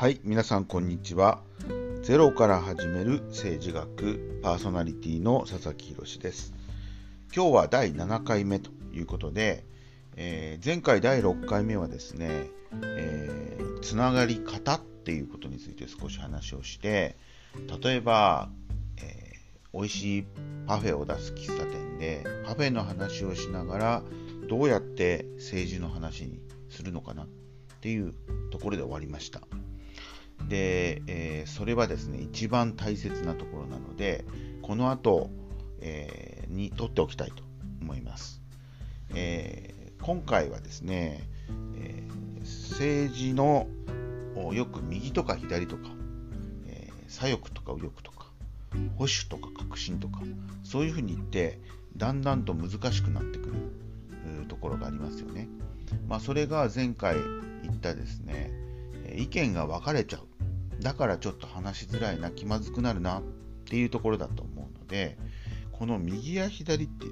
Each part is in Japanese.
はい、皆さんこんにちは。ゼロから始める政治学パーソナリティの佐々木宏です。今日は第7回目ということで、えー前回第6回目はですね、えーつながり方っていうことについて少し話をして、例えば、えー美味しいパフェを出す喫茶店でパフェの話をしながらどうやって政治の話にするのかなっていうところで終わりました。で、えーそれはですね一番大切なところなのでこの後、えーに取っておきたいと思います、えー今回はですね、え政治のよく右とか左とか、え左翼とか右翼とか保守とか革新とかそういうふうに言ってだんだんと難しくなってくるところがありますよね。まあ、それが前回言ったですね意見が分かれちゃうだからちょっと話しづらいな気まずくなるなっていうところだと思うのでこの右や左って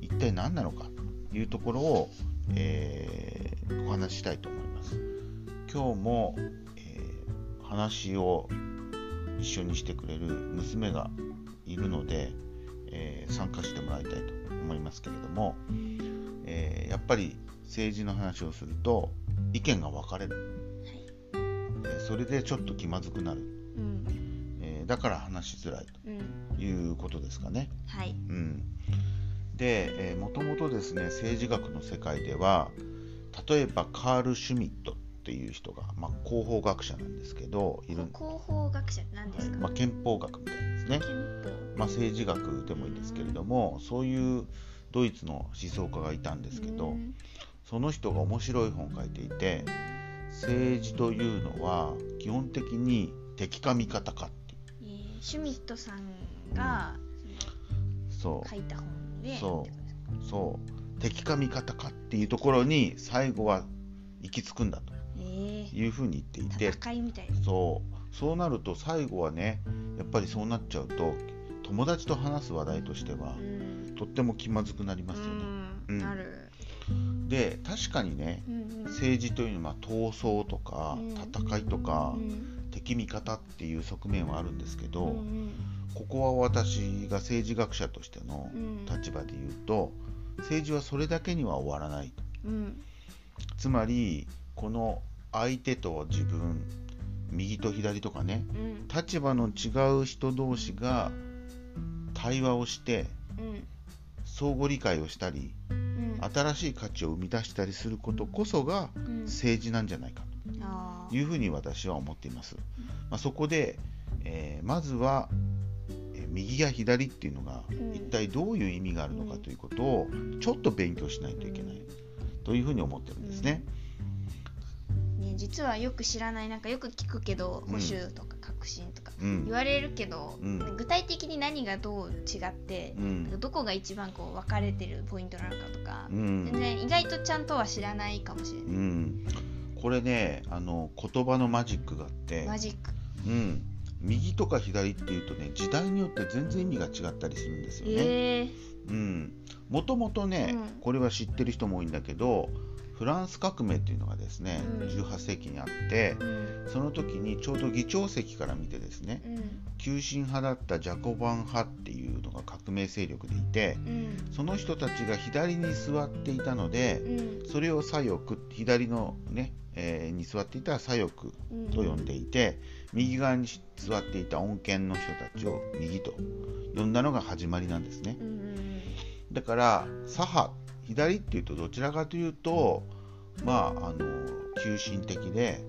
一体何なのかというところを、えーお話ししたいと思います。今日も、えー話を一緒にしてくれる娘がいるので、えー参加してもらいたいと思いますけれども、えやっぱり政治の話をすると意見が分かれる、えーそれでちょっと気まずくなる、うん、えーだから話しづらいうん、ということですかね。はい、うん、で、えー、もともとですね政治学の世界では例えばカール・シュミットっていう人が、まあ、広報学者なんですけどいる、広報学者って何ですか、まあ、憲法学みたいですね、憲法。まあ、政治学でもいいですけれどもそういうドイツの思想家がいたんですけど、うん。その人が面白い本を書いていて政治というのは基本的に敵か味方かっていう。えーシュミットさんがそう。書いた本でそう。そう。敵か味方かっていうところに最後は行き着くんだと。えー。いうふうに言っていて。戦いみたいそう。そうなると最後はねやっぱりそうなっちゃうと友達と話す話題としてはうん。とっても気まずくなりますよね。ううん。んなるで確かにねうんうん。政治というのは闘争とかうん。戦いとかうん。敵味方っていう側面はあるんですけど、うんここは私が政治学者としてのうん。立場で言うと政治はそれだけには終わらないと。うん。つまりこの相手と自分右と左とかねうん。立場の違う人同士が対話をしてうん。相互理解をしたりうん新しい価値を生み出したりすることこそがうん。政治なんじゃないかあというふうに私は思っています。まあ、そこで、えーまずは、えー右や左っていうのがうん。一体どういう意味があるのかということをちょっと勉強しないといけないというふうに思ってるんですね。実はよく知らないなんかよく聞くけどうん。保守とか革新とかうん。言われるけど、うん。具体的に何がどう違ってう、ん。どこが一番こう分かれてるポイントなのかとかう、ん。全然意外とちゃんとは知らないかもしれうない、ん、これねあの言葉のマジックがあって、マジック。うん、右とか左っていうとね時代によって全然意味が違ったりするんですよね。えー、うん、もともとね、うん。これは知ってる人も多いんだけどフランス革命っていうのがですね、うん。18世紀にあってうん。その時にちょうど議長席から見てですねうん。急進派だったジャコバン派っていうのが革命勢力でいてうん。その人たちが左に座っていたのでうん。それを左翼左のね、えーに座っていた左翼うん。と呼んでいて右側に座っていた穏健の人たちを右と呼んだのが始まりなんですね。うん。だから左派左っていうとどちらかというとまああの急進的で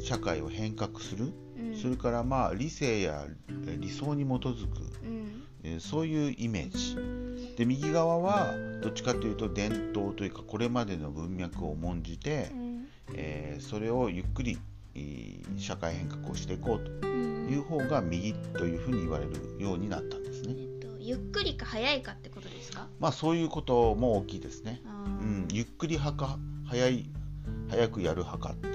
社会を変革する、うん。それからまあ理性やえ理想に基づく、うん。えーそういうイメージ。で右側はどっちかというと伝統というかこれまでの文脈を重んじてう、ん。えーそれをゆっくりえー社会変革をしていこうとうん。いう方が右というふうに言われるようになったんですね。えっとゆっくりか早いかってか？まあそういうことも大きいですね。うん、ゆっくり派か早い早くやる派かってい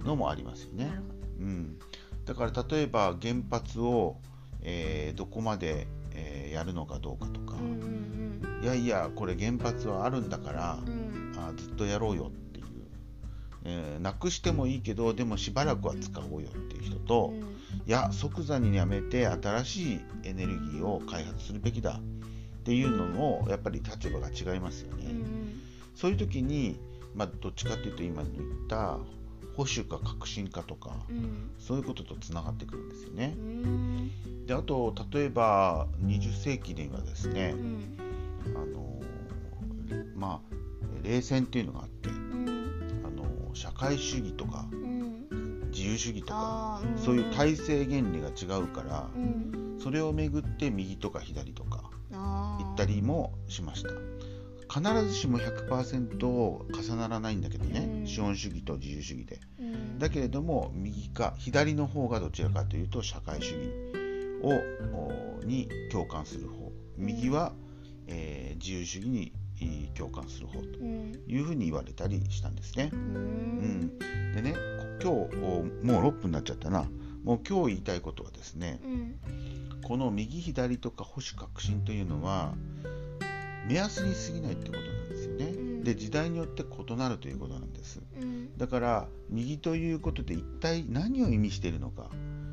うのもありますよね。うん、だから例えば原発を、えーどこまで、えーやるのかどうかとか。ど、うんうん。いやいやこれ原発はあるんだからうん、うんあずっとやろうよっていう。えーなくしてもいいけどでもしばらくは使おうよっていう人と、うん。いや即座にやめて新しいエネルギーを開発するべきだっていうののやっぱり立場が違いますよね。うんそういう時に、まあ、どっちかっていうと今言った保守か革新かとかうん。そういうこととつながってくるんですよね。う。ん。であと例えば20世紀にはですねう、ん。あのまあ冷戦っていうのがあってうん。あの社会主義とかうん。自由主義とかそういう体制原理が違うからうん。それをめぐって右とか左とかったりもしました。必ずしも100%重ならないんだけどね、うん。資本主義と自由主義で。うん。だけれども右か左の方がどちらかというと社会主義をおに共感する方。右は、えー自由主義にえー共感する方とうん。いうふうに言われたりしたんですね。ううん。ん、でねこ今日おもう6分になっちゃったな。もう今日言いたいことはですねうんこの右左とか保守革新というのは目安に過ぎないってことなんですよね。うんで時代によって異なるということなんです。うんだから右ということで一体何を意味しているのか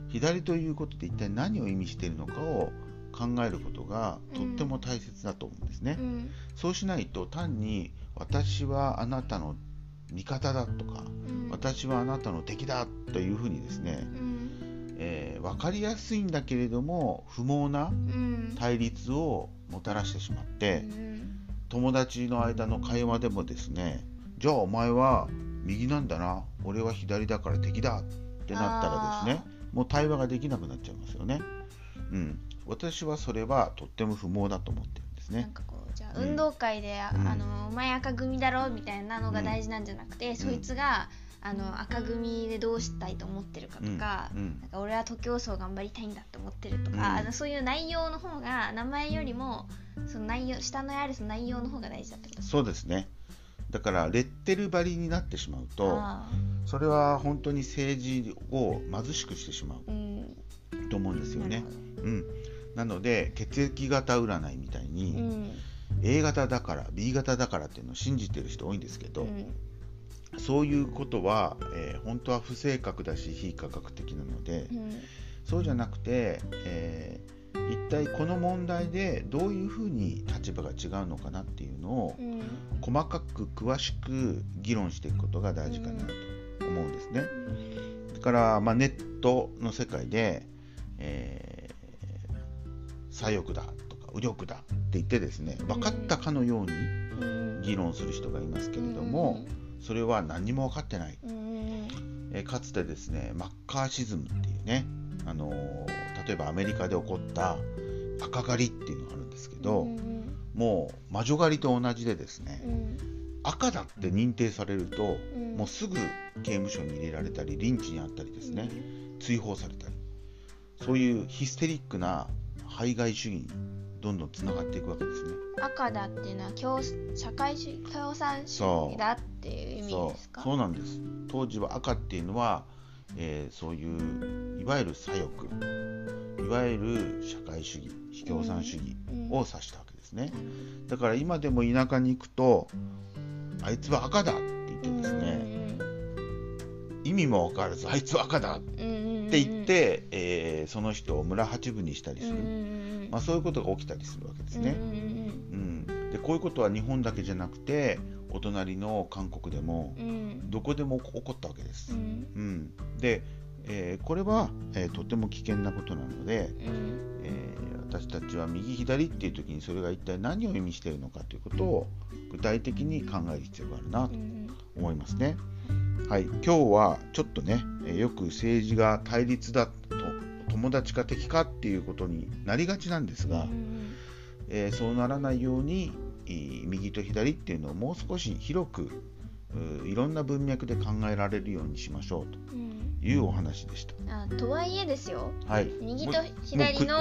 左ということで一体何を意味しているのかを考えることがとっても大切だと思うんですね。うんそうしないと単に私はあなたの味方だとかうん私はあなたの敵だというふうにですね、うんえー分かりやすいんだけれども不毛なうん。対立をもたらしてしまってうん。友達の間の会話でもですねじゃあお前は右なんだな俺は左だから敵だってなったらですねもう対話ができなくなっちゃいますよね。うん、私はそれはとっても不毛だと思ってるんですね。なんかこうじゃ運動会で、あうん。あのお前赤組だろみたいなのが大事なんじゃなくて、そいつがあの赤組でどうしたいと思ってるかとか、うん。うん。なんか俺は徒競走頑張りたいんだって思ってるとか、うん。あのそういう内容の方が名前よりもその内容下のあるその内容の方が大事だってことそうですね。だからレッテル張りになってしまうとあそれは本当に政治を貧しくしてしまうと思うんですよね。うん、なので血液型占いみたいどに、うん。A 型だから B 型だからっていうのを信じてる人多いんですけど、うんそういうことは、えー本当は不正確だし非科学的なので、うん。そうじゃなくて、えー一体この問題でどういうふうに立場が違うのかなっていうのをうん。細かく詳しく議論していくことが大事かなと思うんですね。だから、まあ、ネットの世界で、えー左翼だとか右翼だって言ってですね分かったかのようにうん。議論する人がいますけれども、それは何にも分かってない、えーかつてですねマッカーシズムっていうね、あのー例えばアメリカで起こった赤狩りっていうのがあるんですけど、うんもう魔女狩りと同じでですね、うん。赤だって認定されると、うん。もうすぐ刑務所に入れられたりリンチにあったりですね、追放されたり。そういうヒステリックな排外主義にどんどんつながっていくわけですね。赤だっていうのは共社会主義共産主義だっていう意味そですか？うそうなんです。当時は赤っていうのは、えーそういういわゆる左翼いわゆる社会主義非共産主義を指したわけですね、だから今でも田舎に行くとあいつは赤だって言ってですね、意味も分からずあいつは赤だっって言って、えーその人を村八分にしたりする、まあ、そういうことが起きたりするわけですね、うん、でこういうことは日本だけじゃなくてお隣の韓国でもどこでも起こったわけです。うん、で、えーこれは、えーとても危険なことなので、えー私たちは右左っていう時にそれが一体何を意味しているのかということを具体的に考える必要があるなと思いますね。はい、今日はちょっとね、えーよく政治が対立だと友達か敵かっていうことになりがちなんですが、えーそうならないように右と左っていうのをもう少し広くういろんな文脈で考えられるようにしましょうというお話でした。あとはいえですよ。はい、右と左の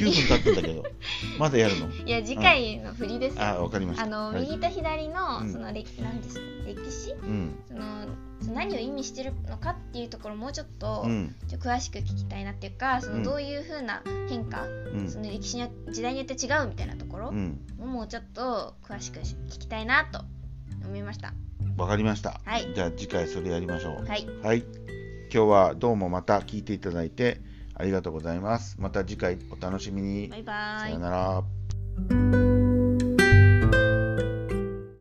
9分経ってんだけど。まだやるの？いや次回の振りです。よあわかりました。あの、はい。右と左のうんその歴,、なんです歴史？うん。その何を意味してるのかっていうところをもうちょっと、うん。ちょ詳しく聞きたいなっていうかそうん。のどういうふうな変化、うん。その歴史によ時代によって違うみたいなところうん。をもうちょっと詳しく聞きたいなと思いました。わかりました。はい。じゃあ次回それやりましょう。はい。はい。今日はどうもまた聞いていただいてありがとうございます。また次回お楽しみに。バイバイさよなら。